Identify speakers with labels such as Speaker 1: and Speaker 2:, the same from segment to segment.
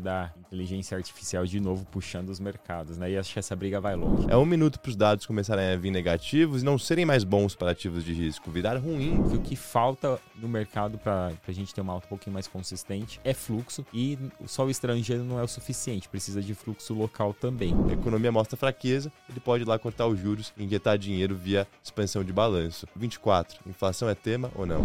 Speaker 1: da inteligência artificial de novo puxando os mercados, né? E acho que essa briga vai longe.
Speaker 2: É um minuto para os dados começarem a vir negativos e não serem mais bons para ativos de risco, virar ruim.
Speaker 1: O que falta no mercado para a gente ter uma alta um pouquinho mais consistente é fluxo e só o estrangeiro não é o suficiente, precisa de fluxo local também.
Speaker 2: A economia mostra fraqueza, ele pode ir lá cortar os juros e injetar dinheiro via expansão de balanço. 24. Inflação é tema ou não?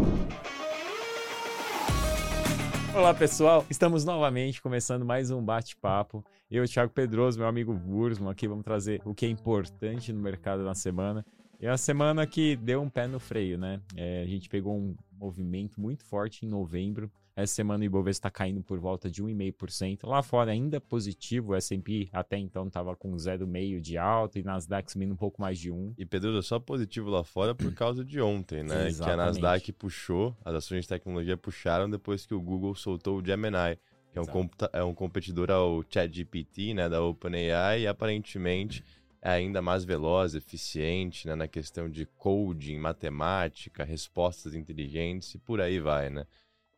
Speaker 1: Olá pessoal, estamos novamente começando mais um bate-papo. Eu, Thiago Pedroso, meu amigo Bursman, aqui vamos trazer o que é importante no mercado na semana. E a semana que deu um pé no freio, né? É, a gente pegou um movimento muito forte em novembro, essa semana o Ibovespa está caindo por volta de 1,5%. Lá fora ainda positivo, o S&P até então estava com 0,5% de alta e Nasdaq subindo um pouco mais de 1%.
Speaker 2: E Pedro, só positivo lá fora por causa de ontem, né? Exatamente. Que a Nasdaq puxou, as ações de tecnologia puxaram depois que o Google soltou o Gemini, que é um, é um competidor ao ChatGPT, né, da OpenAI, e aparentemente é ainda mais veloz, eficiente né, na questão de coding, matemática, respostas inteligentes e por aí vai, né?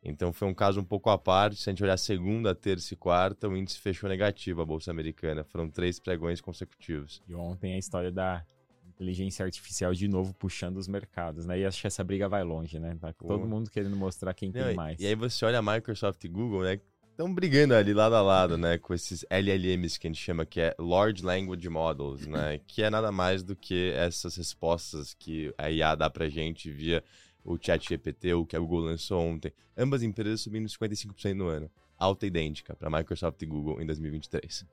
Speaker 2: Então foi um caso um pouco à parte. Se a gente olhar segunda, terça e quarta, o índice fechou negativo, a Bolsa Americana. Foram três pregões consecutivos.
Speaker 1: E ontem a história da inteligência artificial de novo puxando os mercados, né? E acho que essa briga vai longe, né? Tá todo mundo querendo mostrar quem Não, tem mais.
Speaker 2: E aí você olha a Microsoft e Google, né? Estão brigando ali lado a lado, né? Com esses LLMs que a gente chama que é Large Language Models, né? Que é nada mais do que essas respostas que a IA dá pra gente via o ChatGPT, o que a Google lançou ontem, ambas empresas subindo 55% no ano. Alta idêntica para Microsoft e Google em 2023.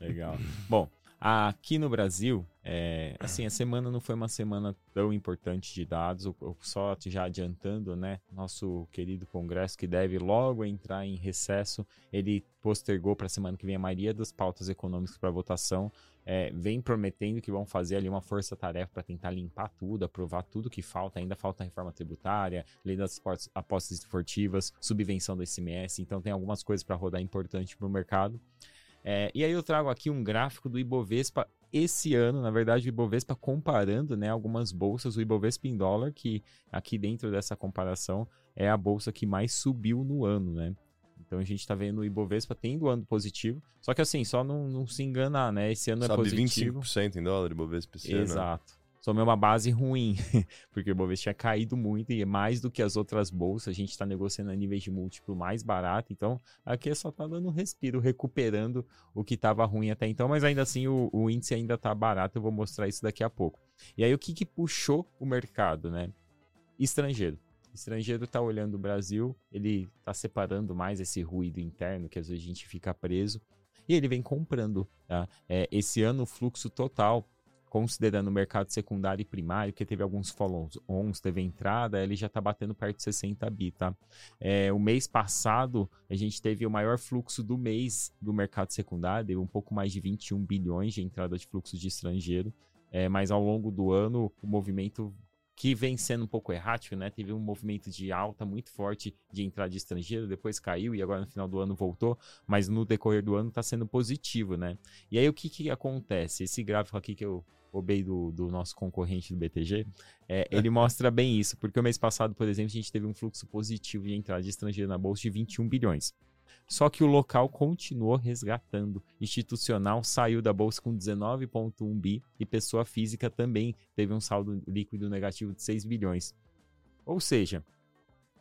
Speaker 1: Legal. Bom, aqui no Brasil, é, assim, a semana não foi uma semana tão importante de dados, só já adiantando, né? Nosso querido Congresso, que deve logo entrar em recesso, ele postergou para a semana que vem a maioria das pautas econômicas para votação é, vem prometendo que vão fazer ali uma força-tarefa para tentar limpar tudo, aprovar tudo que falta. Ainda falta a reforma tributária, lei das apostas esportivas, subvenção do ICMS. Então, tem algumas coisas para rodar importante para o mercado. É, e aí eu trago aqui um gráfico do Ibovespa esse ano, na verdade, o Ibovespa comparando né, algumas bolsas, o Ibovespa em dólar, que aqui dentro dessa comparação é a bolsa que mais subiu no ano, né? Então a gente está vendo o Ibovespa tendo ano positivo. Só que assim, só não, não se enganar, né? Esse ano Sobe é positivo.
Speaker 2: 25% em dólar Ibovespa esse
Speaker 1: Exato. Ano. Só uma base ruim, porque o Ibovespa tinha caído muito e mais do que as outras bolsas, a gente está negociando a níveis de múltiplo mais barato, então aqui só está dando um respiro, recuperando o que estava ruim até então, mas ainda assim o, o índice ainda está barato, eu vou mostrar isso daqui a pouco. E aí o que, que puxou o mercado, né? Estrangeiro estrangeiro está olhando o Brasil, ele está separando mais esse ruído interno que às vezes a gente fica preso e ele vem comprando. Tá? É, esse ano o fluxo total, considerando o mercado secundário e primário, que teve alguns follow-ons, teve entrada, ele já está batendo perto de 60 bi, tá? É, o mês passado, a gente teve o maior fluxo do mês do mercado secundário, deu um pouco mais de 21 bilhões de entrada de fluxo de estrangeiro, é, mas ao longo do ano o movimento que vem sendo um pouco errático, né? Teve um movimento de alta muito forte de entrada de estrangeiro, depois caiu e agora no final do ano voltou, mas no decorrer do ano está sendo positivo, né? E aí o que, que acontece? Esse gráfico aqui que eu roubei do, do nosso concorrente do BTG, é, ele mostra bem isso, porque o mês passado, por exemplo, a gente teve um fluxo positivo de entrada de estrangeiro na bolsa de 21 bilhões. Só que o local continuou resgatando. Institucional saiu da bolsa com 19,1 bi e pessoa física também teve um saldo líquido negativo de 6 bilhões. Ou seja,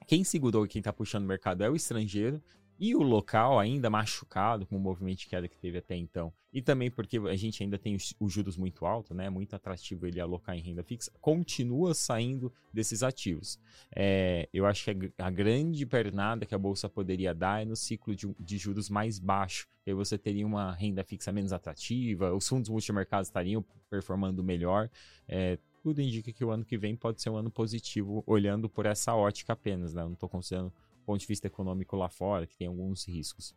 Speaker 1: quem segurou e quem está puxando o mercado é o estrangeiro e o local ainda machucado com o movimento de queda que teve até então, e também porque a gente ainda tem os, juros muito alto, né? Muito atrativo ele alocar em renda fixa, continua saindo desses ativos. É, eu acho que a, grande pernada que a bolsa poderia dar é no ciclo de, de juros mais baixo. Aí você teria uma renda fixa menos atrativa, os fundos multimercados estariam performando melhor. É, tudo indica que o ano que vem pode ser um ano positivo, olhando por essa ótica apenas, né? Não estou considerando ponto de vista econômico lá fora, que tem alguns riscos.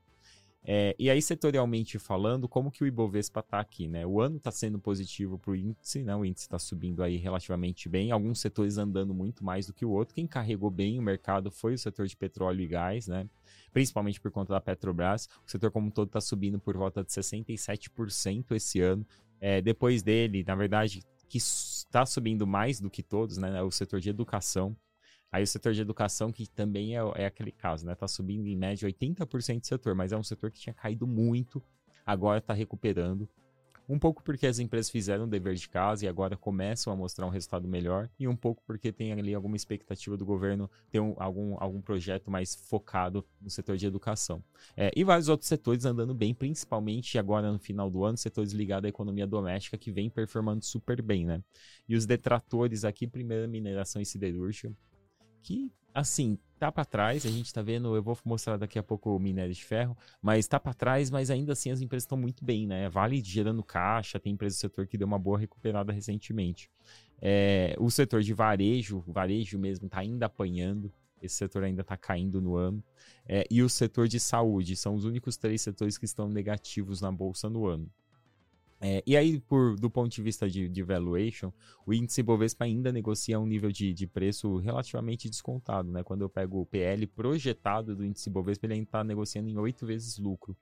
Speaker 1: É, e aí, setorialmente falando, como que o Ibovespa está aqui, né? O ano está sendo positivo para o índice, né? O índice está subindo aí relativamente bem, alguns setores andando muito mais do que o outro. Quem carregou bem o mercado foi o setor de petróleo e gás, né? Principalmente por conta da Petrobras. O setor como um todo está subindo por volta de 67% esse ano. É, depois dele, na verdade, que está subindo mais do que todos, né? O setor de educação Aí o setor de educação, que também é, é aquele caso, né? Tá subindo em média 80% do setor, mas é um setor que tinha caído muito, agora está recuperando. Um pouco porque as empresas fizeram o dever de casa e agora começam a mostrar um resultado melhor, e um pouco porque tem ali alguma expectativa do governo ter um, algum, algum projeto mais focado no setor de educação. É, e vários outros setores andando bem, principalmente agora no final do ano, setores ligados à economia doméstica que vem performando super bem, né? E os detratores aqui, primeiro mineração e siderúrgica, que assim, tá para trás, a gente tá vendo, eu vou mostrar daqui a pouco o minério de ferro, mas tá para trás, mas ainda assim as empresas estão muito bem, né? Vale gerando caixa, tem empresa do setor que deu uma boa recuperada recentemente. É, o setor de varejo, varejo mesmo, tá ainda apanhando, esse setor ainda está caindo no ano. É, e o setor de saúde, são os únicos três setores que estão negativos na bolsa no ano. É, e aí, por, do ponto de vista de, de valuation, o índice Bovespa ainda negocia um nível de, de preço relativamente descontado. Né? Quando eu pego o PL projetado do índice Bovespa, ele ainda está negociando em 8 vezes lucro.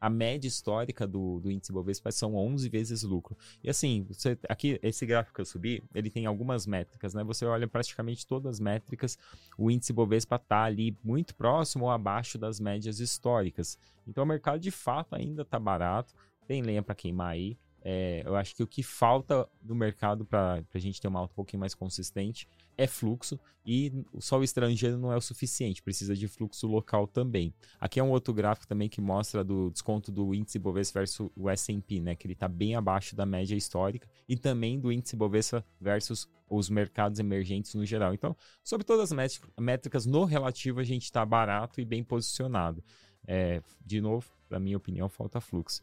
Speaker 1: A média histórica do, do índice Bovespa são 11 vezes lucro. E assim, você, aqui, esse gráfico que eu subi, ele tem algumas métricas, né? Você olha praticamente todas as métricas, o índice Bovespa está ali muito próximo ou abaixo das médias históricas. Então o mercado de fato ainda está barato tem lenha para queimar aí. É, eu acho que o que falta no mercado para a gente ter uma alta um pouquinho mais consistente é fluxo e só o estrangeiro não é o suficiente, precisa de fluxo local também. Aqui é um outro gráfico também que mostra do desconto do índice Bovespa versus o S&P, né, que ele está bem abaixo da média histórica e também do índice Bovespa versus os mercados emergentes no geral. Então, sobre todas as métricas no relativo a gente está barato e bem posicionado. É, de novo, na minha opinião, falta fluxo.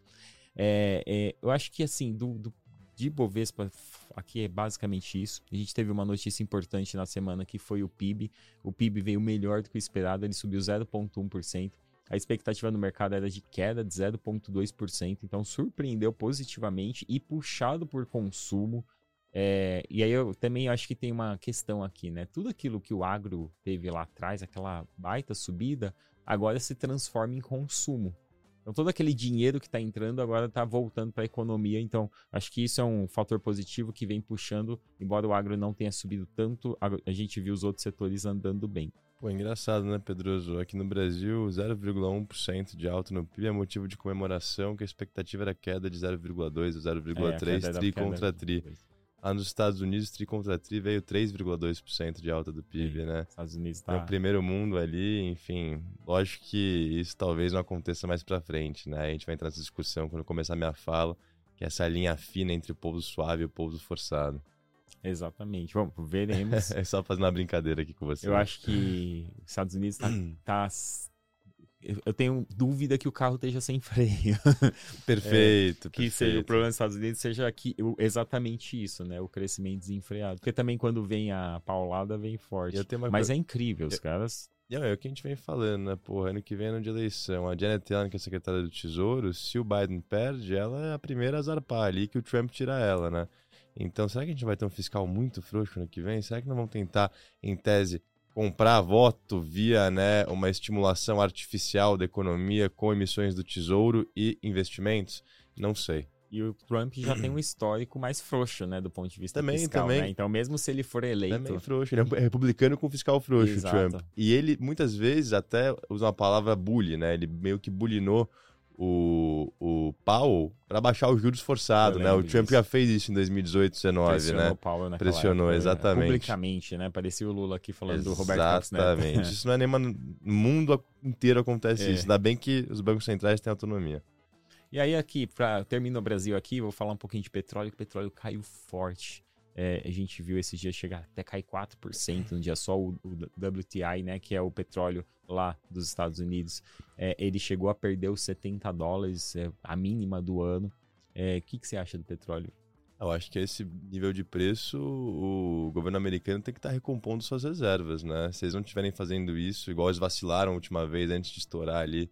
Speaker 1: É, é, eu acho que assim, do, do, de Bovespa, aqui é basicamente isso. A gente teve uma notícia importante na semana que foi o PIB. O PIB veio melhor do que o esperado, ele subiu 0,1%. A expectativa no mercado era de queda de 0,2%, então surpreendeu positivamente e puxado por consumo. É, e aí eu também acho que tem uma questão aqui, né? Tudo aquilo que o agro teve lá atrás, aquela baita subida, agora se transforma em consumo. Então, todo aquele dinheiro que está entrando agora está voltando para a economia. Então, acho que isso é um fator positivo que vem puxando, embora o agro não tenha subido tanto, a gente viu os outros setores andando bem.
Speaker 2: Pô, engraçado, né, Pedroso? Aqui no Brasil, 0,1% de alta no PIB é motivo de comemoração, que a expectativa era queda de 0,2% ou 0,3% é, tri contra tri. Lá nos Estados Unidos, tri contra tri veio 3,2% de alta do PIB, Sim, né?
Speaker 1: Estados Unidos tá...
Speaker 2: No primeiro mundo ali, enfim. Lógico que isso talvez não aconteça mais pra frente, né? A gente vai entrar nessa discussão quando começar a minha fala, que é essa linha fina entre o povo suave e o povo forçado.
Speaker 1: Exatamente. Vamos, veremos.
Speaker 2: é só fazer uma brincadeira aqui com você.
Speaker 1: Eu acho que os Estados Unidos tá, tá eu tenho dúvida que o carro esteja sem freio.
Speaker 2: Perfeito.
Speaker 1: é, que
Speaker 2: perfeito.
Speaker 1: seja o problema dos Estados Unidos seja aqui, exatamente isso, né? O crescimento desenfreado. Porque também quando vem a paulada, vem forte. Mas é incrível, os caras.
Speaker 2: Não, é o que a gente vem falando, né? Porra, ano que vem é ano de eleição. A Janet Yellen, que é secretária do Tesouro, se o Biden perde, ela é a primeira a zarpar ali que o Trump tira ela, né? Então, será que a gente vai ter um fiscal muito frouxo ano que vem? Será que não vão tentar, em tese, comprar voto via né, uma estimulação artificial da economia com emissões do tesouro e investimentos? Não sei.
Speaker 1: E o Trump já tem um histórico mais frouxo, né, do ponto de vista
Speaker 2: também,
Speaker 1: fiscal,
Speaker 2: também.
Speaker 1: Né? Então, mesmo se ele for eleito...
Speaker 2: Também frouxo, ele é republicano com fiscal frouxo, Exato. Trump. E ele, muitas vezes, até usa uma palavra bully, né? Ele meio que bulinou o, o Powell para baixar os juros forçados, né? O Trump disso. já fez isso em 2018, 2019,
Speaker 1: Pressionou
Speaker 2: né?
Speaker 1: O Powell
Speaker 2: Pressionou, época, exatamente.
Speaker 1: Publicamente, né? Parecia o Lula aqui falando
Speaker 2: exatamente.
Speaker 1: do Roberto Campos
Speaker 2: Exatamente. isso não é nem no mundo inteiro acontece é. isso. Ainda bem que os bancos centrais têm autonomia.
Speaker 1: E aí aqui, para terminar o Brasil aqui, vou falar um pouquinho de petróleo, que o petróleo caiu forte. É, a gente viu esses dias chegar até cair 4% no dia só, o, o, WTI, né, que é o petróleo lá dos Estados Unidos, é, ele chegou a perder os 70 dólares, é, a mínima do ano. O é, que, que você acha do petróleo?
Speaker 2: Eu acho que esse nível de preço, o governo americano tem que estar tá recompondo suas reservas, né? Se eles não estiverem fazendo isso, igual eles vacilaram a última vez antes de estourar ali,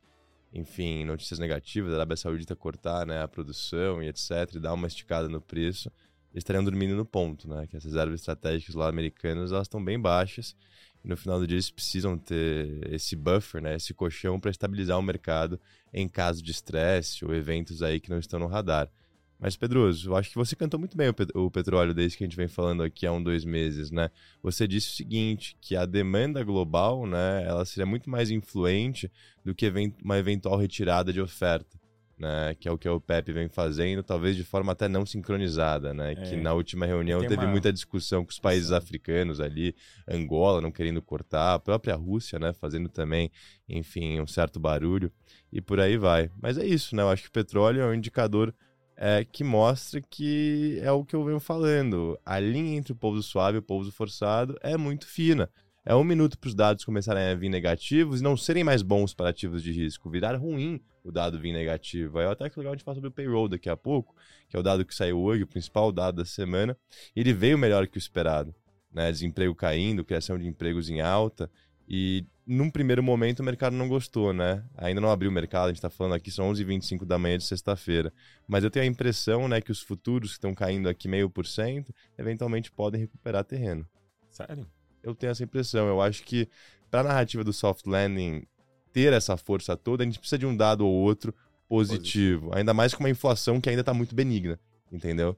Speaker 2: enfim, notícias negativas, a Arábia Saudita cortar né, a produção e etc, e dar uma esticada no preço estariam dormindo no ponto, né? Que as reservas estratégicas lá americanas, elas estão bem baixas. E no final do dia eles precisam ter esse buffer, né? Esse colchão para estabilizar o mercado em caso de estresse ou eventos aí que não estão no radar. Mas, Pedroso, eu acho que você cantou muito bem o, o, petróleo desde que a gente vem falando aqui há um, dois meses, né? Você disse o seguinte, que a demanda global, né, ela seria muito mais influente do que uma eventual retirada de oferta né, que é o que o Pepe vem fazendo, talvez de forma até não sincronizada, né, é. que na última reunião teve uma... muita discussão com os países Sim. africanos ali, Angola não querendo cortar, a própria Rússia, né, fazendo também, enfim, um certo barulho e por aí vai. Mas é isso, né, eu acho que o petróleo é um indicador é, que mostra que é o que eu venho falando, a linha entre o pouso suave e o pouso forçado é muito fina. É um minuto para os dados começarem a vir negativos e não serem mais bons para ativos de risco, virar ruim o dado vir negativo. Aí até que legal a gente falar sobre o payroll daqui a pouco, que é o dado que saiu hoje, o principal dado da semana. Ele veio melhor que o esperado. Né? Desemprego caindo, criação de empregos em alta. E num primeiro momento o mercado não gostou, né? Ainda não abriu o mercado, a gente está falando aqui, são 11h25 da manhã de sexta-feira. Mas eu tenho a impressão né, que os futuros que estão caindo aqui meio por cento, eventualmente podem recuperar terreno.
Speaker 1: Sério?
Speaker 2: Eu tenho essa impressão. Eu acho que para a narrativa do soft landing ter essa força toda, a gente precisa de um dado ou outro positivo. positivo. Ainda mais com uma inflação que ainda está muito benigna, entendeu?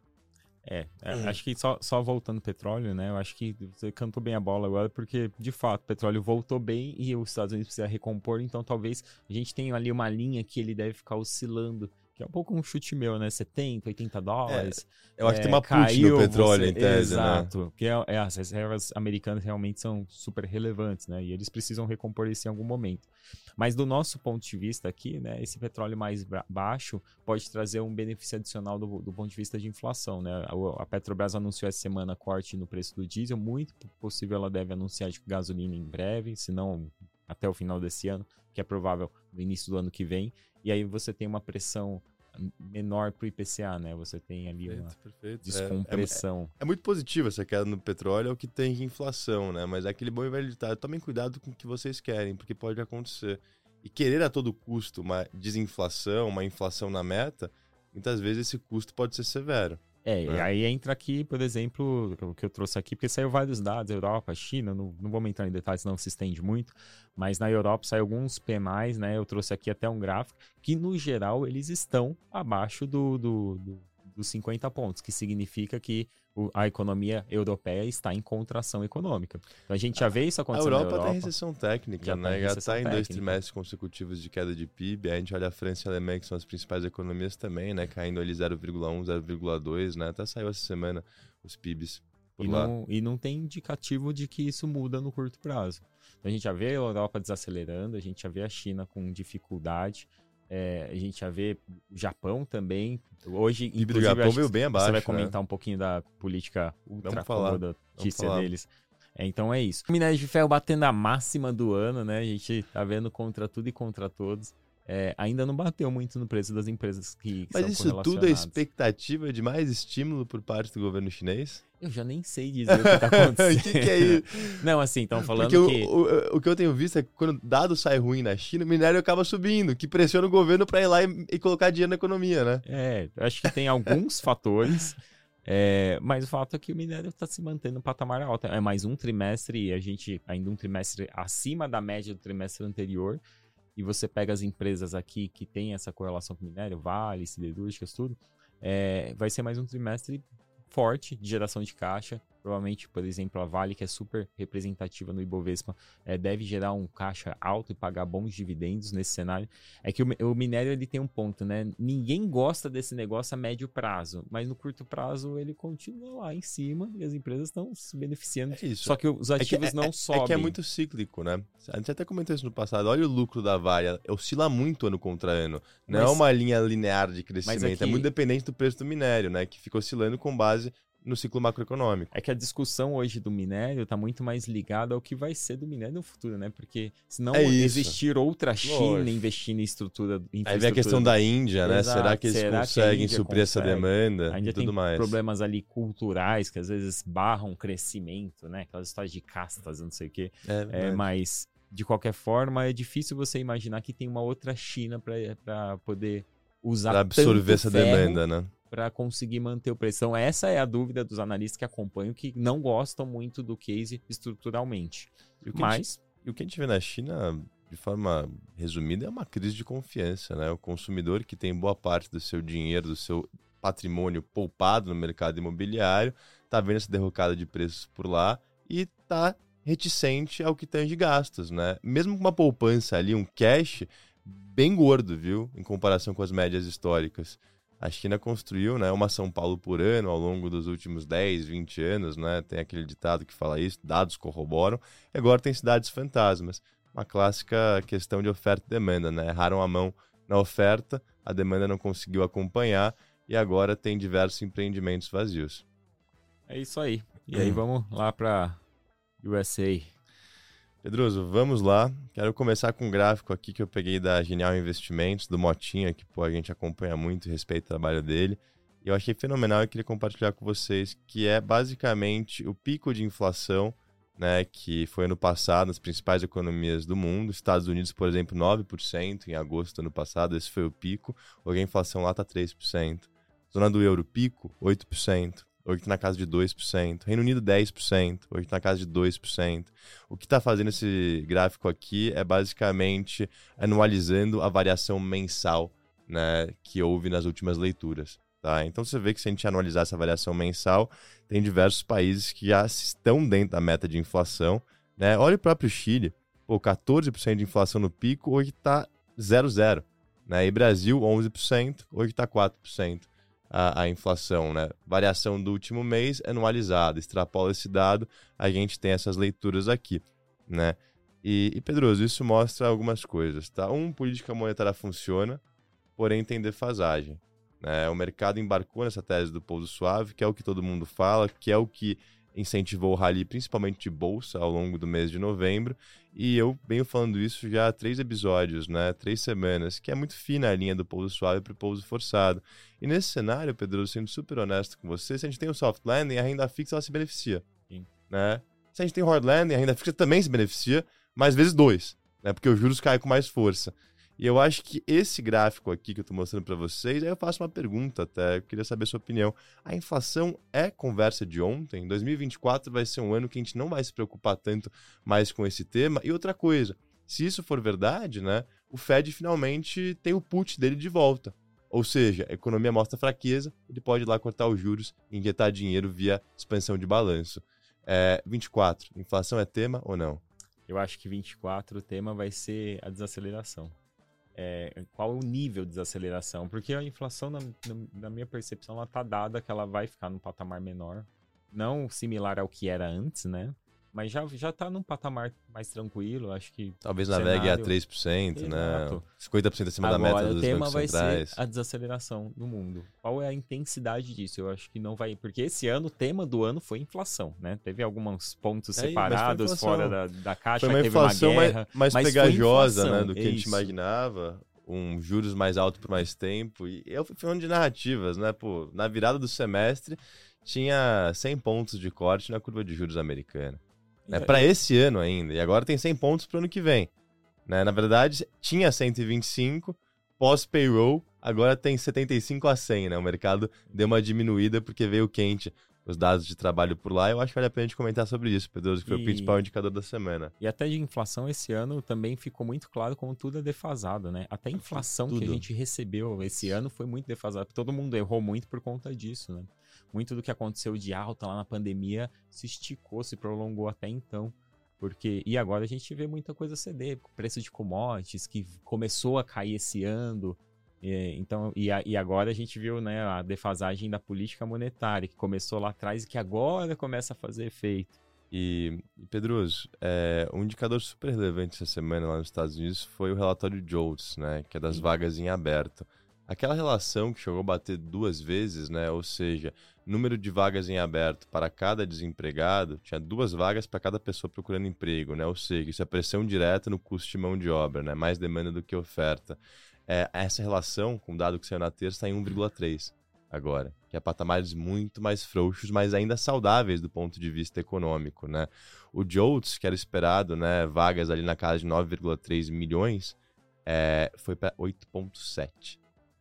Speaker 1: É, é hum. acho que só, só voltando petróleo, né? Eu acho que você cantou bem a bola agora, porque de fato o petróleo voltou bem e os Estados Unidos precisam recompor, então talvez a gente tenha ali uma linha que ele deve ficar oscilando que é um pouco um chute meu, né? 70, 80 dólares.
Speaker 2: É, eu acho é, que tem uma put no petróleo, você... em tese,
Speaker 1: Exato, né? Exato, porque é, é, as reservas americanas realmente são super relevantes, né? E eles precisam recompor isso em algum momento. Mas do nosso ponto de vista aqui, né? Esse petróleo mais baixo pode trazer um benefício adicional do, do ponto de vista de inflação, né? A, a Petrobras anunciou essa semana corte no preço do diesel, muito possível ela deve anunciar de gasolina em breve, se não até o final desse ano, que é provável no início do ano que vem. E aí você tem uma pressão menor para o IPCA, né? Você tem ali perfeito, uma perfeito. descompressão.
Speaker 2: É, é, é, muito positivo essa queda no petróleo, é o que tem inflação, né? Mas é aquele bom e velho ditado, tomem cuidado com o que vocês querem, porque pode acontecer. E querer a todo custo uma desinflação, uma inflação na meta, muitas vezes esse custo pode ser severo.
Speaker 1: É, é, aí entra aqui, por exemplo, o que eu trouxe aqui, porque saiu vários dados, Europa, China, não, não vou entrar em detalhes, não se estende muito, mas na Europa saiu alguns PMIs, né? Eu trouxe aqui até um gráfico, que no geral eles estão abaixo do, do, do dos 50 pontos, que significa que a economia europeia está em contração econômica. Então a gente já vê isso acontecendo
Speaker 2: a Europa. Europa tem recessão técnica, já né? Já está em dois trimestres consecutivos de queda de PIB. A gente olha a França e a Alemanha, que são as principais economias também, né? Caindo ali 0,1, 0,2, né? Até saiu essa semana os PIBs.
Speaker 1: E não, e não tem indicativo de que isso muda no curto prazo. Então a gente já vê a Europa desacelerando, a gente já vê a China com dificuldade. É, a gente já vê o Japão também. Hoje,
Speaker 2: o do Japão veio bem abaixo.
Speaker 1: Você vai comentar né? um pouquinho da política ultra notícia deles. É, então é isso. Minério de ferro batendo a máxima do ano, né? A gente tá vendo contra tudo e contra todos. É, ainda não bateu muito no preço das empresas que, que
Speaker 2: Mas isso tudo é expectativa de mais estímulo por parte do governo chinês?
Speaker 1: Eu já nem sei dizer o que está acontecendo. O que, que, é isso? Não, assim, estão falando Porque que...
Speaker 2: O, o, o, que eu tenho visto é que quando dado sai ruim na China, o minério acaba subindo, que pressiona o governo para ir lá e, e, colocar dinheiro na economia, né?
Speaker 1: É, eu acho que tem alguns fatores, é, mas o fato é que o minério está se mantendo no patamar alto. É mais um trimestre e a gente ainda um trimestre acima da média do trimestre anterior e você pega as empresas aqui que tem essa correlação com minério, Vale, siderúrgicas, tudo, é, vai ser mais um trimestre forte de geração de caixa. Provavelmente, por exemplo, a Vale, que é super representativa no Ibovespa, é, deve gerar um caixa alto e pagar bons dividendos nesse cenário. É que o, o, minério ele tem um ponto, né? Ninguém gosta desse negócio a médio prazo, mas no curto prazo ele continua lá em cima e as empresas estão se beneficiando. É isso. Só que os ativos é que, não
Speaker 2: é,
Speaker 1: sobem.
Speaker 2: É que é muito cíclico, né? A gente até comentou isso no passado. Olha o lucro da Vale, oscila muito ano contra ano. Não mas, é uma linha linear de crescimento, é, é muito dependente do preço do minério, né? Que fica oscilando com base no ciclo macroeconômico.
Speaker 1: É que a discussão hoje do minério está muito mais ligada ao que vai ser do minério no futuro, né? Porque se não é existir outra China Lógico. investindo em estrutura.
Speaker 2: Aí vem a questão da Índia, né? Exato. Será que eles Será conseguem suprir consegue? essa demanda
Speaker 1: Ainda
Speaker 2: e tudo
Speaker 1: tem
Speaker 2: mais?
Speaker 1: problemas ali culturais que às vezes barram crescimento, né? Aquelas histórias de castas, não sei o quê. É, é mas de qualquer forma é difícil você imaginar que tem uma outra China para poder usar pra absorver essa demanda, né? Para conseguir manter o preço. Então, essa é a dúvida dos analistas que acompanham, que não gostam muito do case estruturalmente.
Speaker 2: E
Speaker 1: Mas.
Speaker 2: Gente, o que a gente vê na China, de forma resumida, é uma crise de confiança. Né? O consumidor que tem boa parte do seu dinheiro, do seu patrimônio poupado no mercado imobiliário, está vendo essa derrocada de preços por lá e está reticente ao que de gastos, né? Mesmo com uma poupança ali, um cash bem gordo, viu? Em comparação com as médias históricas. A China construiu né, uma São Paulo por ano ao longo dos últimos 10, 20 anos, né? Tem aquele ditado que fala isso, dados corroboram. E agora tem cidades fantasmas. Uma clássica questão de oferta e demanda, né? Erraram a mão na oferta, a demanda não conseguiu acompanhar e agora tem diversos empreendimentos vazios.
Speaker 1: É isso aí. E aí vamos lá para USA.
Speaker 2: Pedroso, vamos lá. Quero começar com um gráfico aqui que eu peguei da Genial Investimentos, do Motinha, que pô, a gente acompanha muito e respeita o trabalho dele. Eu achei fenomenal e queria compartilhar com vocês, que é basicamente o pico de inflação, né, que foi ano passado nas principais economias do mundo. Estados Unidos, por exemplo, 9% em agosto do ano passado, esse foi o pico. Hoje a inflação lá está 3%. Zona do euro, pico, 8% hoje está na casa de 2%. Reino Unido, 10%, hoje está na casa de 2%. O que está fazendo esse gráfico aqui é basicamente anualizando a variação mensal né, que houve nas últimas leituras. Tá? Então você vê que se a gente anualizar essa variação mensal, tem diversos países que já estão dentro da meta de inflação. Né? Olha o próprio Chile, pô, 14% de inflação no pico, hoje está 0,0%. Né? E Brasil, 11%, hoje está 4% a, a, inflação, né? Variação do último mês anualizada. Extrapola esse dado, a gente tem essas leituras aqui, né? E, e Pedroso, isso mostra algumas coisas, tá? Um, política monetária funciona, porém tem defasagem. Né? O mercado embarcou nessa tese do pouso suave, que é o que todo mundo fala, que é o que incentivou o rally, principalmente de bolsa, ao longo do mês de novembro. E eu venho falando isso já há três episódios, né? Três semanas, que é muito fina a linha do pouso suave para o pouso forçado. E nesse cenário, Pedro, sendo super honesto com você, se a gente tem o soft landing, a renda fixa ela se beneficia. Sim. Né? Se a gente tem o hard landing, a renda fixa também se beneficia, mais vezes dois, né? Porque os juros caem com mais força. E eu acho que esse gráfico aqui que eu estou mostrando para vocês, aí eu faço uma pergunta até, eu queria saber a sua opinião. A inflação é conversa de ontem? 2024 vai ser um ano que a gente não vai se preocupar tanto mais com esse tema. E outra coisa, se isso for verdade, né, o Fed finalmente tem o put dele de volta. Ou seja, a economia mostra fraqueza, ele pode ir lá cortar os juros e injetar dinheiro via expansão de balanço. É, 24, inflação é tema ou não?
Speaker 1: Eu acho que 24 o tema vai ser a desaceleração é, qual é o nível de desaceleração, porque a inflação, na, na minha percepção, ela está dada que ela vai ficar num patamar menor, não similar ao que era antes, né? Mas já, já tá num patamar mais tranquilo, acho que...
Speaker 2: Talvez navegue cenário... a 3%, Exato. né? 50% acima Agora, da meta dos
Speaker 1: o tema vai centrais. ser a desaceleração no mundo. Qual é a intensidade disso? Eu acho que não vai... Porque esse ano, o tema do ano foi inflação, né? Teve alguns pontos é, separados fora da, da caixa,
Speaker 2: foi uma inflação uma guerra, mais, mais pegajosa, né? Do que a gente imaginava um juros mais alto por mais tempo. E eu fui falando de narrativas, né? Pô, na virada do semestre tinha 100 pontos de corte na curva de juros americana. Né, para esse ano ainda. E agora tem 100 pontos para o ano que vem. Né? Na verdade, tinha 125, pós-payroll, agora tem 75 a 100. Né? O mercado deu uma diminuída porque veio quente os dados de trabalho por lá. Eu acho que vale a pena a gente comentar sobre isso, Pedro, que foi e... o principal indicador da semana.
Speaker 1: E até de inflação esse ano também ficou muito claro como tudo é defasado, né? Até a inflação tudo. que a gente recebeu esse ano foi muito defasada. Todo mundo errou muito por conta disso, né? Muito do que aconteceu de alta lá na pandemia se esticou, se prolongou até então. Porque, e agora a gente vê muita coisa ceder, preço de commodities que começou a cair esse ano. E, então, e, a, e, agora a gente viu né, a defasagem da política monetária, que começou lá atrás e que agora começa a fazer efeito.
Speaker 2: E, Pedroso, é, um indicador super relevante essa semana lá nos Estados Unidos foi o relatório JOLTS, né, que é das vagas em aberto. Aquela relação que chegou a bater duas vezes, né? Ou seja, número de vagas em aberto para cada desempregado, tinha duas vagas para cada pessoa procurando emprego, né? Ou seja, isso é pressão direta no custo de mão de obra, né? Mais demanda do que oferta. É, essa relação, com o dado que saiu na terça, está em 1,3 agora, que é patamares muito mais frouxos, mas ainda saudáveis do ponto de vista econômico, né? O JOLTS, que era esperado, né, vagas ali na casa de 9,3 milhões, é, foi para 8,7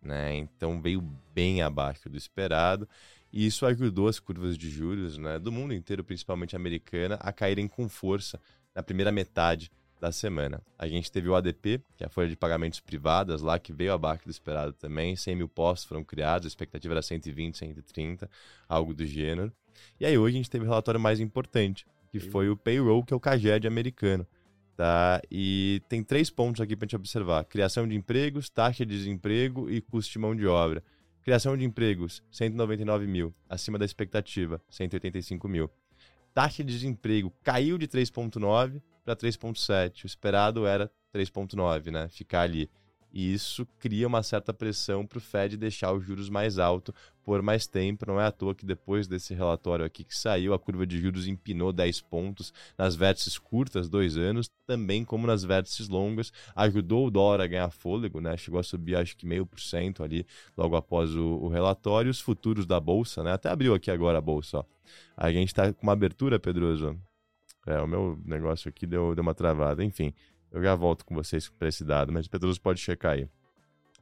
Speaker 2: né? Então veio bem abaixo do esperado e isso ajudou as curvas de juros, né, do mundo inteiro, principalmente americana, a caírem com força na primeira metade da semana. A gente teve o ADP, que é a folha de pagamentos privadas lá, que veio abaixo do esperado também. 100 mil postos foram criados, a expectativa era 120, 130, algo do gênero. E aí hoje a gente teve o relatório mais importante, que foi o payroll, que é o CAGED americano. Tá? E tem três pontos aqui para a gente observar: criação de empregos, taxa de desemprego e custo de mão de obra. Criação de empregos, 199 mil, acima da expectativa, 185 mil. Taxa de desemprego caiu de 3,9 para 3,7. O esperado era 3,9, né? Ficar ali. E isso cria uma certa pressão para o Fed deixar os juros mais alto por mais tempo. Não é à toa que depois desse relatório aqui que saiu, a curva de juros empinou 10 pontos nas vértices curtas, dois anos, também como nas vértices longas. Ajudou o dólar a ganhar fôlego, né? Chegou a subir acho que meio por cento ali logo após o, o relatório. Os futuros da Bolsa, né? Até abriu aqui agora a Bolsa, ó. A gente está com uma abertura, Pedroso. É, o meu negócio aqui deu, deu uma travada. Enfim, eu já volto com vocês para esse dado, mas o Pedroso pode checar aí.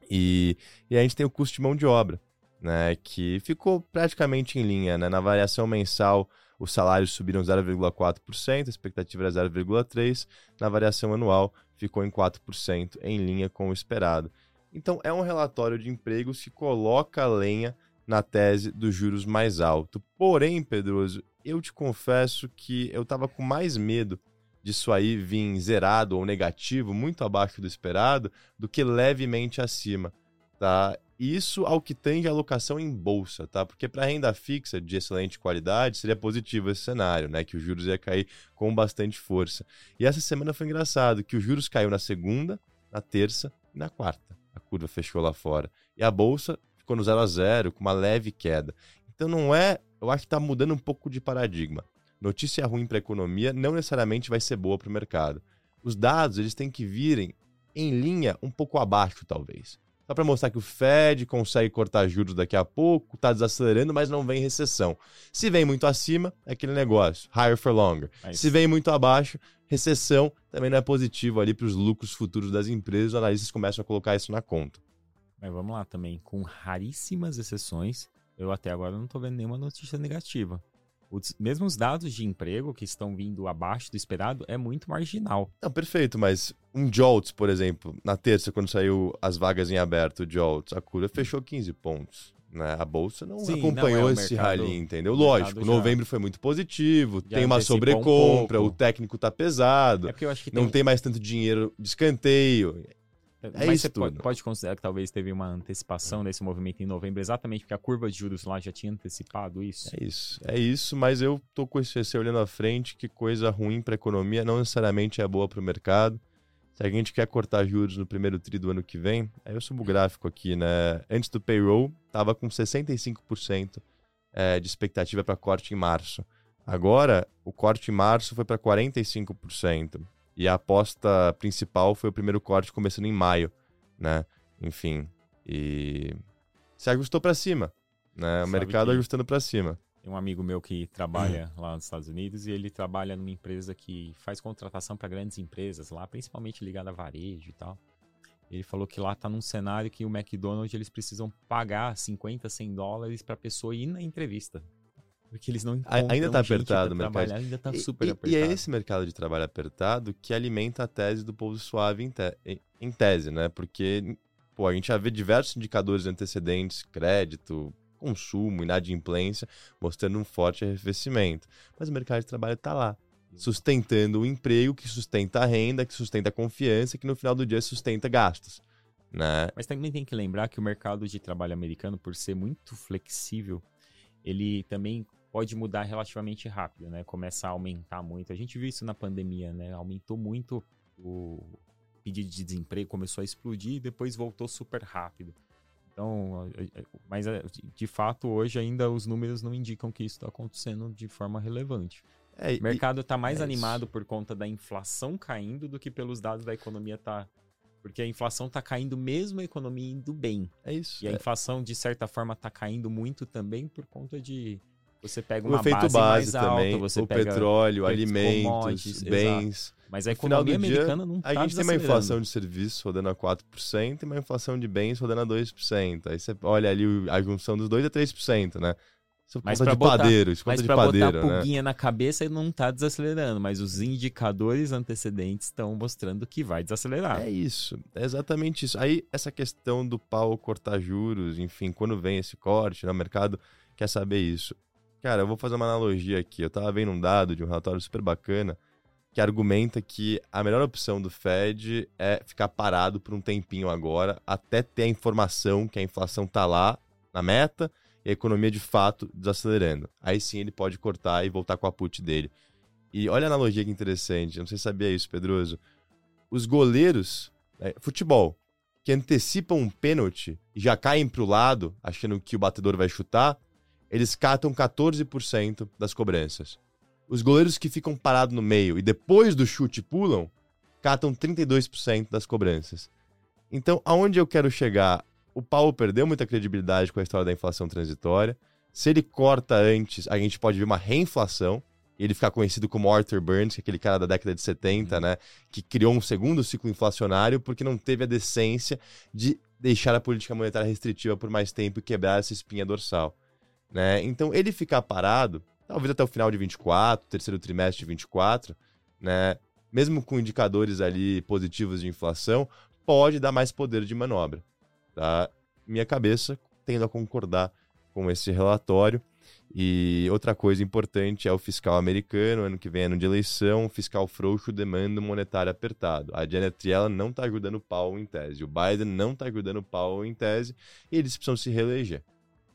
Speaker 2: E, e a gente tem o custo de mão de obra, né, que ficou praticamente em linha. Né? Na variação mensal, os salários subiram 0,4%, a expectativa era 0,3%. Na variação anual, ficou em 4%, em linha com o esperado. Então, é um relatório de empregos que coloca lenha na tese dos juros mais alto. Porém, Pedroso, eu te confesso que eu estava com mais medo disso aí vir zerado ou negativo, muito abaixo do esperado, do que levemente acima, tá? Isso ao que tende a alocação em bolsa, tá? Porque para renda fixa de excelente qualidade seria positivo esse cenário, né? Que os juros ia cair com bastante força. E essa semana foi engraçado, que os juros caiu na segunda, na terça e na quarta. A curva fechou lá fora. E a bolsa ficou no zero a zero, com uma leve queda. Então não é, eu acho que está mudando um pouco de paradigma notícia ruim para a economia não necessariamente vai ser boa para o mercado. Os dados eles têm que virem em linha um pouco abaixo, talvez. Só para mostrar que o Fed consegue cortar juros daqui a pouco, está desacelerando, mas não vem recessão. Se vem muito acima, é aquele negócio, higher for longer. É Se vem muito abaixo, recessão também não é positivo ali para os lucros futuros das empresas. Os analistas começam a colocar isso na conta.
Speaker 1: Mas vamos lá também, com raríssimas exceções, eu até agora não estou vendo nenhuma notícia negativa os mesmos dados de emprego que estão vindo abaixo do esperado é muito marginal.
Speaker 2: Não, perfeito, mas um JOLTS, por exemplo, na terça, quando saiu as vagas em aberto, o JOLTS, a curva fechou 15 pontos. Né? A bolsa não Sim, acompanhou não, é esse mercado, rally, entendeu? Lógico, novembro foi muito positivo, tem uma sobrecompra, um o técnico tá pesado, é não tem... tem mais tanto dinheiro de escanteio.
Speaker 1: É Mas isso você pode, pode, considerar que talvez teve uma antecipação desse movimento em novembro, exatamente porque a curva de juros lá já tinha antecipado isso?
Speaker 2: É isso, é isso, mas eu tô com esse olhando à frente, que coisa ruim para a economia não necessariamente é boa para o mercado. Se a gente quer cortar juros no primeiro tri do ano que vem, aí eu subo o gráfico aqui, né? Antes do payroll, tava com 65% é, de expectativa para corte em março. Agora, o corte em março foi para 45%. E a aposta principal foi o primeiro corte começando em maio, né? Enfim, e se ajustou para cima, né? O mercado ajustando para cima.
Speaker 1: Tem um amigo meu que trabalha lá nos Estados Unidos e ele trabalha numa empresa que faz contratação para grandes empresas lá, principalmente ligada a varejo e tal. Ele falou que lá tá num cenário que o McDonald's eles precisam pagar 50, 100 dólares para pessoa ir na entrevista. Porque eles não
Speaker 2: Ainda está apertado o
Speaker 1: mercado. Ainda está super
Speaker 2: e,
Speaker 1: apertado.
Speaker 2: E é esse mercado de trabalho apertado que alimenta a tese do povo suave em, te, em tese, né? Porque pô, a gente já vê diversos indicadores antecedentes, crédito, consumo, inadimplência, mostrando um forte arrefecimento. Mas o mercado de trabalho está lá, sustentando o emprego, que sustenta a renda, que sustenta a confiança, que no final do dia sustenta gastos. Né?
Speaker 1: Mas também tem que lembrar que o mercado de trabalho americano, por ser muito flexível, ele também pode mudar relativamente rápido, né? Começa a aumentar muito. A gente viu isso na pandemia, né? Aumentou muito o pedido de desemprego, começou a explodir e depois voltou super rápido. Então, mas de fato hoje ainda os números não indicam que isso está acontecendo de forma relevante. É, o mercado está mais é animado por conta da inflação caindo do que pelos dados da economia tá porque a inflação está caindo mesmo a economia indo bem.
Speaker 2: É isso.
Speaker 1: E
Speaker 2: a
Speaker 1: é. inflação, de certa forma, está caindo muito também por conta de. Você pega uma o efeito base, base também, alta, você
Speaker 2: o petróleo, alimentos, bens. Exato.
Speaker 1: Mas a economia americana dia, não
Speaker 2: está A gente tem uma inflação de serviços rodando a 4% e uma inflação de bens rodando a 2%. Aí você olha ali a junção dos dois é 3%, né?
Speaker 1: Isso mas conta de botar, padeiro, isso mas para botar a né? pulguinha na cabeça não está desacelerando, mas os indicadores antecedentes estão mostrando que vai desacelerar.
Speaker 2: É isso, é exatamente isso. Aí essa questão do pau cortar juros, enfim, quando vem esse corte no mercado, quer saber isso. Cara, eu vou fazer uma analogia aqui. Eu estava vendo um dado de um relatório super bacana que argumenta que a melhor opção do Fed é ficar parado por um tempinho agora, até ter a informação que a inflação está lá na meta e a economia de fato desacelerando. Aí sim ele pode cortar e voltar com a put dele. E olha a analogia que interessante, não sei se sabia isso, Pedroso. Os goleiros, é, futebol, que antecipam um pênalti e já caem para o lado, achando que o batedor vai chutar, eles catam 14% das cobranças. Os goleiros que ficam parados no meio e depois do chute pulam, catam 32% das cobranças. Então, aonde eu quero chegar? O Paulo perdeu muita credibilidade com a história da inflação transitória. Se ele corta antes, a gente pode ver uma reinflação. E ele ficar conhecido como Arthur Burns, que é aquele cara da década de 70, uhum. né? Que criou um segundo ciclo inflacionário porque não teve a decência de deixar a política monetária restritiva por mais tempo e quebrar essa espinha dorsal. Né? Então, ele ficar parado talvez até o final de 24, terceiro trimestre de 24, né? Mesmo com indicadores ali positivos de inflação, pode dar mais poder de manobra. Tá? Minha cabeça tendo a concordar com esse relatório. E outra coisa importante é o fiscal americano, ano que vem ano de eleição, fiscal frouxo demanda monetário apertado. A Janet Yellen não está ajudando o em tese, o Biden não está ajudando o em tese, e eles precisam se reeleger.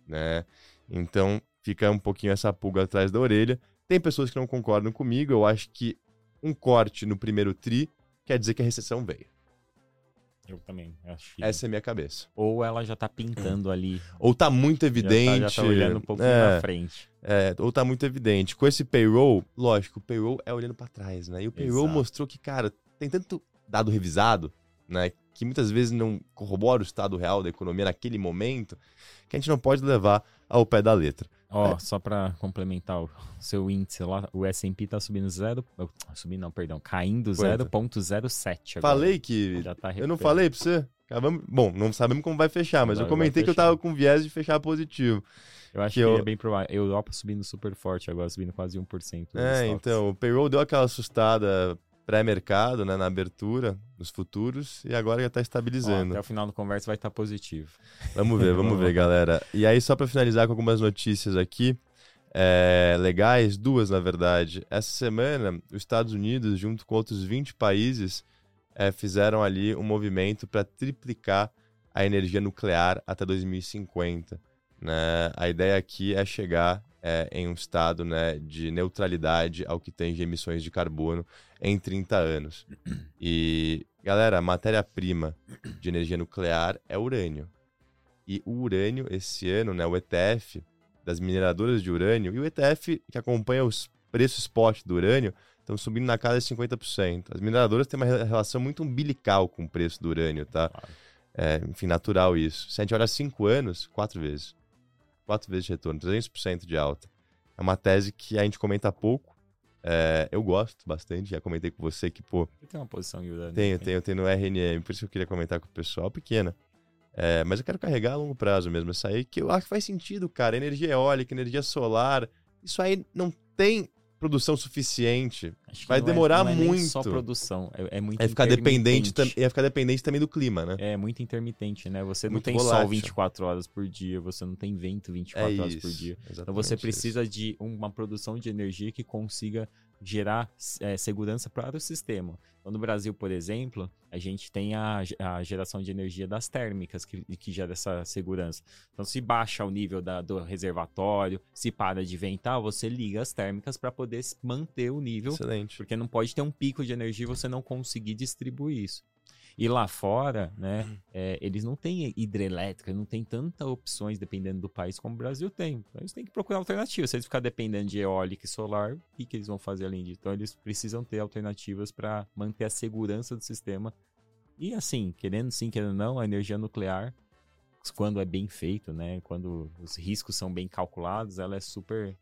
Speaker 2: Né? Então, fica um pouquinho essa pulga atrás da orelha. Tem pessoas que não concordam comigo, eu acho que um corte no primeiro tri quer dizer que a recessão veio.
Speaker 1: Eu também acho.
Speaker 2: Que... Essa é a minha cabeça.
Speaker 1: Ou ela já tá pintando ali.
Speaker 2: Ou tá muito evidente. Já tá,
Speaker 1: já tá olhando um pouco é, na frente.
Speaker 2: É, ou tá muito evidente. Com esse payroll, lógico, o payroll é olhando para trás, né? E o payroll Exato. mostrou que, cara, tem tanto dado revisado, né? Que muitas vezes não corrobora o estado real da economia naquele momento, que a gente não pode levar ao pé da letra.
Speaker 1: Ó, oh, é. só para complementar o seu índice lá, o S&P tá subindo zero, subindo não, perdão, caindo 0.07
Speaker 2: Falei que tá eu não falei para você? Bom, não sabemos como vai fechar, mas eu comentei que eu tava com viés de fechar positivo.
Speaker 1: Eu acho que, que eu... é bem provável. Europa subindo super forte agora, subindo quase 1%.
Speaker 2: É, então, o payroll deu aquela assustada pré-mercado, né, na abertura, nos futuros, e agora já está estabilizando.
Speaker 1: Ó, até o final da conversa vai estar tá positivo.
Speaker 2: Vamos ver, vamos ver, galera. E aí, só para finalizar com algumas notícias aqui, é, legais, duas na verdade. Essa semana, os Estados Unidos, junto com outros 20 países, é, fizeram ali um movimento para triplicar a energia nuclear até 2050. Né? A ideia aqui é chegar é, em um estado né, de neutralidade ao que tem de emissões de carbono em 30 anos. E, galera, a matéria-prima de energia nuclear é urânio. E o urânio, esse ano, né, o ETF das mineradoras de urânio, e o ETF que acompanha os preços spot do urânio, estão subindo na casa de 50%. As mineradoras têm uma relação muito umbilical com o preço do urânio, tá? É, enfim, natural isso. Se a gente olha cinco anos, quatro vezes quatro vezes de retorno, 300% de alta. É uma tese que a gente comenta pouco. É, eu gosto bastante, já comentei com você que, pô.
Speaker 1: Tem uma posição Urânio?
Speaker 2: Tenho, tenho, tenho no RNM, por isso que eu queria comentar com o pessoal, pequena. É, mas eu quero carregar a longo prazo mesmo, essa aí que eu acho que faz sentido, cara. Energia eólica, energia solar, isso aí não tem produção suficiente. Vai demorar
Speaker 1: é,
Speaker 2: é muito.
Speaker 1: só produção, é, é muito
Speaker 2: é ficar dependente É ficar dependente também do clima, né?
Speaker 1: É muito intermitente, né? Você não muito tem volátil. sol 24 horas por dia, você não tem vento 24 é horas por dia. Então você precisa isso. de uma produção de energia que consiga gerar é, segurança para o sistema. Então, no Brasil, por exemplo, a gente tem a, a geração de energia das térmicas, que, que gera essa segurança. Então, se baixa o nível da, do reservatório, se para de ventar, você liga as térmicas para poder manter o nível.
Speaker 2: Excelente.
Speaker 1: Porque não pode ter um pico de energia e você não conseguir distribuir isso. E lá fora, né, uhum. é, eles não têm hidrelétrica, não tem tantas opções dependendo do país como o Brasil tem. Então, eles têm que procurar alternativas. Se eles ficarem dependendo de eólica e solar, o que, que eles vão fazer além disso? Então, eles precisam ter alternativas para manter a segurança do sistema. E assim, querendo sim, querendo não, a energia nuclear, quando é bem feito, né, quando os riscos são bem calculados, ela é super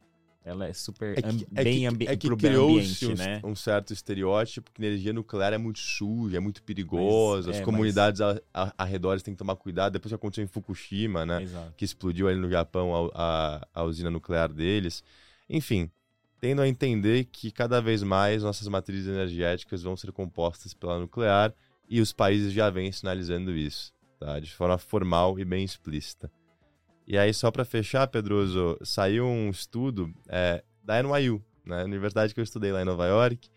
Speaker 1: ela é super é que, é bem ambi é que, é que criou-se
Speaker 2: um,
Speaker 1: né?
Speaker 2: um, certo estereótipo que energia nuclear é muito suja, é muito perigosa, mas, as é, comunidades mas... arredores têm que tomar cuidado. Depois que aconteceu em Fukushima, né? Exato. Que explodiu ali no Japão a, a, a usina nuclear deles. Enfim, tendo a entender que cada vez mais nossas matrizes energéticas vão ser compostas pela nuclear e os países já vêm sinalizando isso, tá? De forma formal e bem explícita. E aí, só para fechar, Pedroso, saiu um estudo é, da NYU, né, universidade que eu estudei lá em Nova York,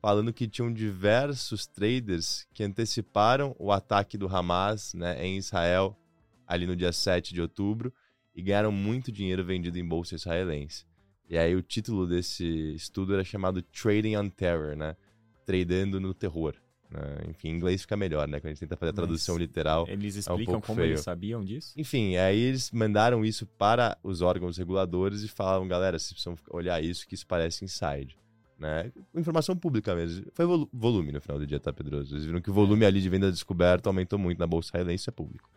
Speaker 2: falando que tinham diversos traders que anteciparam o ataque do Hamas né, em Israel ali no dia 7 de outubro e ganharam muito dinheiro vendido em bolsa israelense. E aí o título desse estudo era chamado Trading on Terror, né? Tradando no terror. Né? Enfim, em inglês fica melhor, né? Quando a gente tenta fazer a tradução Mas literal.
Speaker 1: Eles explicam é um como feio. eles sabiam disso?
Speaker 2: Enfim, aí eles mandaram isso para os órgãos reguladores e falaram, galera, vocês precisam olhar isso, que isso parece inside. Né? Informação pública mesmo. Foi volume no final do dia, tá, Pedroso? Eles viram que o volume é. ali de venda descoberta aumentou muito na Bolsa Israelense, é público.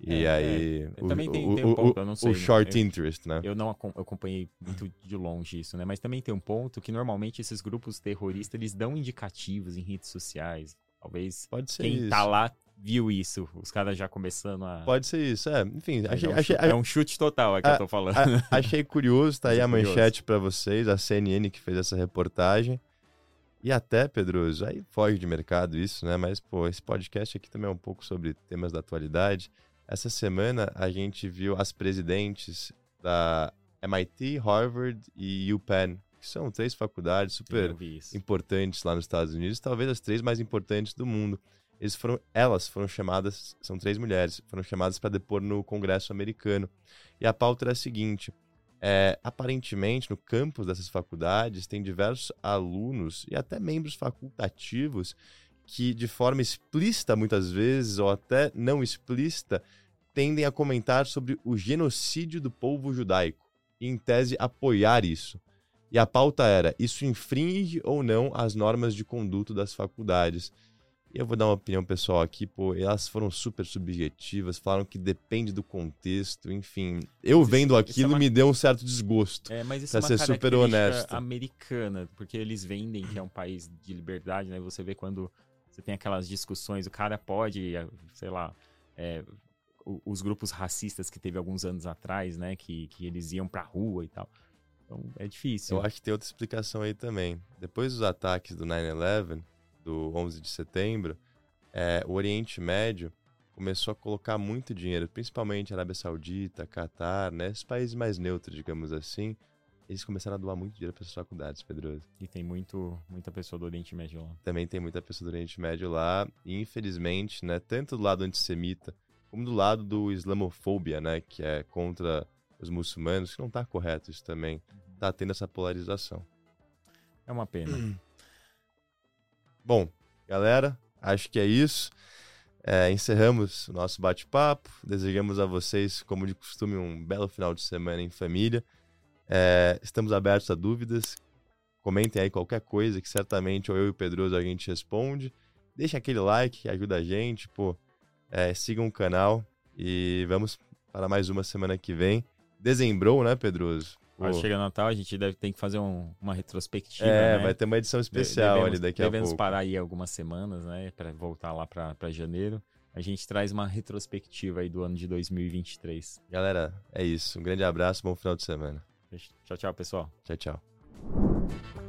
Speaker 2: E é, aí. É. O, também tem, o, tem um ponto, eu não sei. O short eu, interest, né?
Speaker 1: Eu não acompanhei muito de longe isso, né? Mas também tem um ponto que normalmente esses grupos terroristas eles dão indicativos em redes sociais. Talvez
Speaker 2: Pode ser
Speaker 1: quem
Speaker 2: isso.
Speaker 1: tá lá viu isso, os caras já começando a.
Speaker 2: Pode ser isso, é. Enfim, achei,
Speaker 1: é, um
Speaker 2: achei,
Speaker 1: chute, é um chute total é que a, eu tô falando. A,
Speaker 2: achei curioso, tá aí a manchete para vocês, a CNN que fez essa reportagem. E até, Pedroso, aí foge de mercado isso, né? Mas, pô, esse podcast aqui também é um pouco sobre temas da atualidade. Essa semana a gente viu as presidentes da MIT, Harvard e UPenn, que são três faculdades super importantes lá nos Estados Unidos, talvez as três mais importantes do mundo. Eles foram, elas foram chamadas, são três mulheres, foram chamadas para depor no Congresso americano. E a pauta era a seguinte: é, aparentemente, no campus dessas faculdades, tem diversos alunos e até membros facultativos que, de forma explícita muitas vezes, ou até não explícita, tendem a comentar sobre o genocídio do povo judaico e, em tese, apoiar isso. E a pauta era: isso infringe ou não as normas de conduto das faculdades? E eu vou dar uma opinião pessoal aqui, pô, elas foram super subjetivas, falaram que depende do contexto, enfim. Eu vendo é aquilo é uma... me deu um certo desgosto.
Speaker 1: É, mas isso pra é uma ser super honesto. americana, porque eles vendem que é um país de liberdade, né? Você vê quando você tem aquelas discussões, o cara pode, eh, sei lá, é, os grupos racistas que teve alguns anos atrás, né? Que, que eles iam pra rua e tal. Então é difícil.
Speaker 2: Eu acho que tem outra explicação aí também. Depois dos ataques do 9-11, do 11 de setembro, é, o Oriente Médio começou a colocar muito dinheiro, principalmente Arábia Saudita, Catar, né? Esses países mais neutros, digamos assim, eles começaram a doar muito dinheiro para as faculdades, Pedroso.
Speaker 1: E tem muito, muita pessoa do Oriente Médio lá.
Speaker 2: Também tem muita pessoa do Oriente Médio lá. E infelizmente, né, tanto do lado antissemita, como do lado do islamofobia, né, que é contra os muçulmanos, que não está correto isso também. Está tendo essa polarização.
Speaker 1: É uma pena.
Speaker 2: Bom, galera, acho que é isso. É, encerramos o nosso bate-papo. Desejamos a vocês, como de costume, um belo final de semana em família. É, estamos abertos a dúvidas. Comentem aí qualquer coisa que certamente ou eu e o Pedroso a gente responde. Deixa aquele like que ajuda a gente, pô. É, sigam o canal e vamos para mais uma semana que vem. Dezembrou, né, Pedroso?
Speaker 1: Quando chega Natal, a gente deve ter que fazer um, uma retrospectiva.
Speaker 2: É,
Speaker 1: né?
Speaker 2: vai ter uma edição especial devemos, ali daqui a pouco.
Speaker 1: Devemos parar aí algumas semanas, né, para voltar lá para janeiro. A gente traz uma retrospectiva aí do ano de 2023.
Speaker 2: Galera, é isso. Um grande abraço, bom final de semana.
Speaker 1: Tchau, tchau, pessoal.
Speaker 2: Tchau, tchau.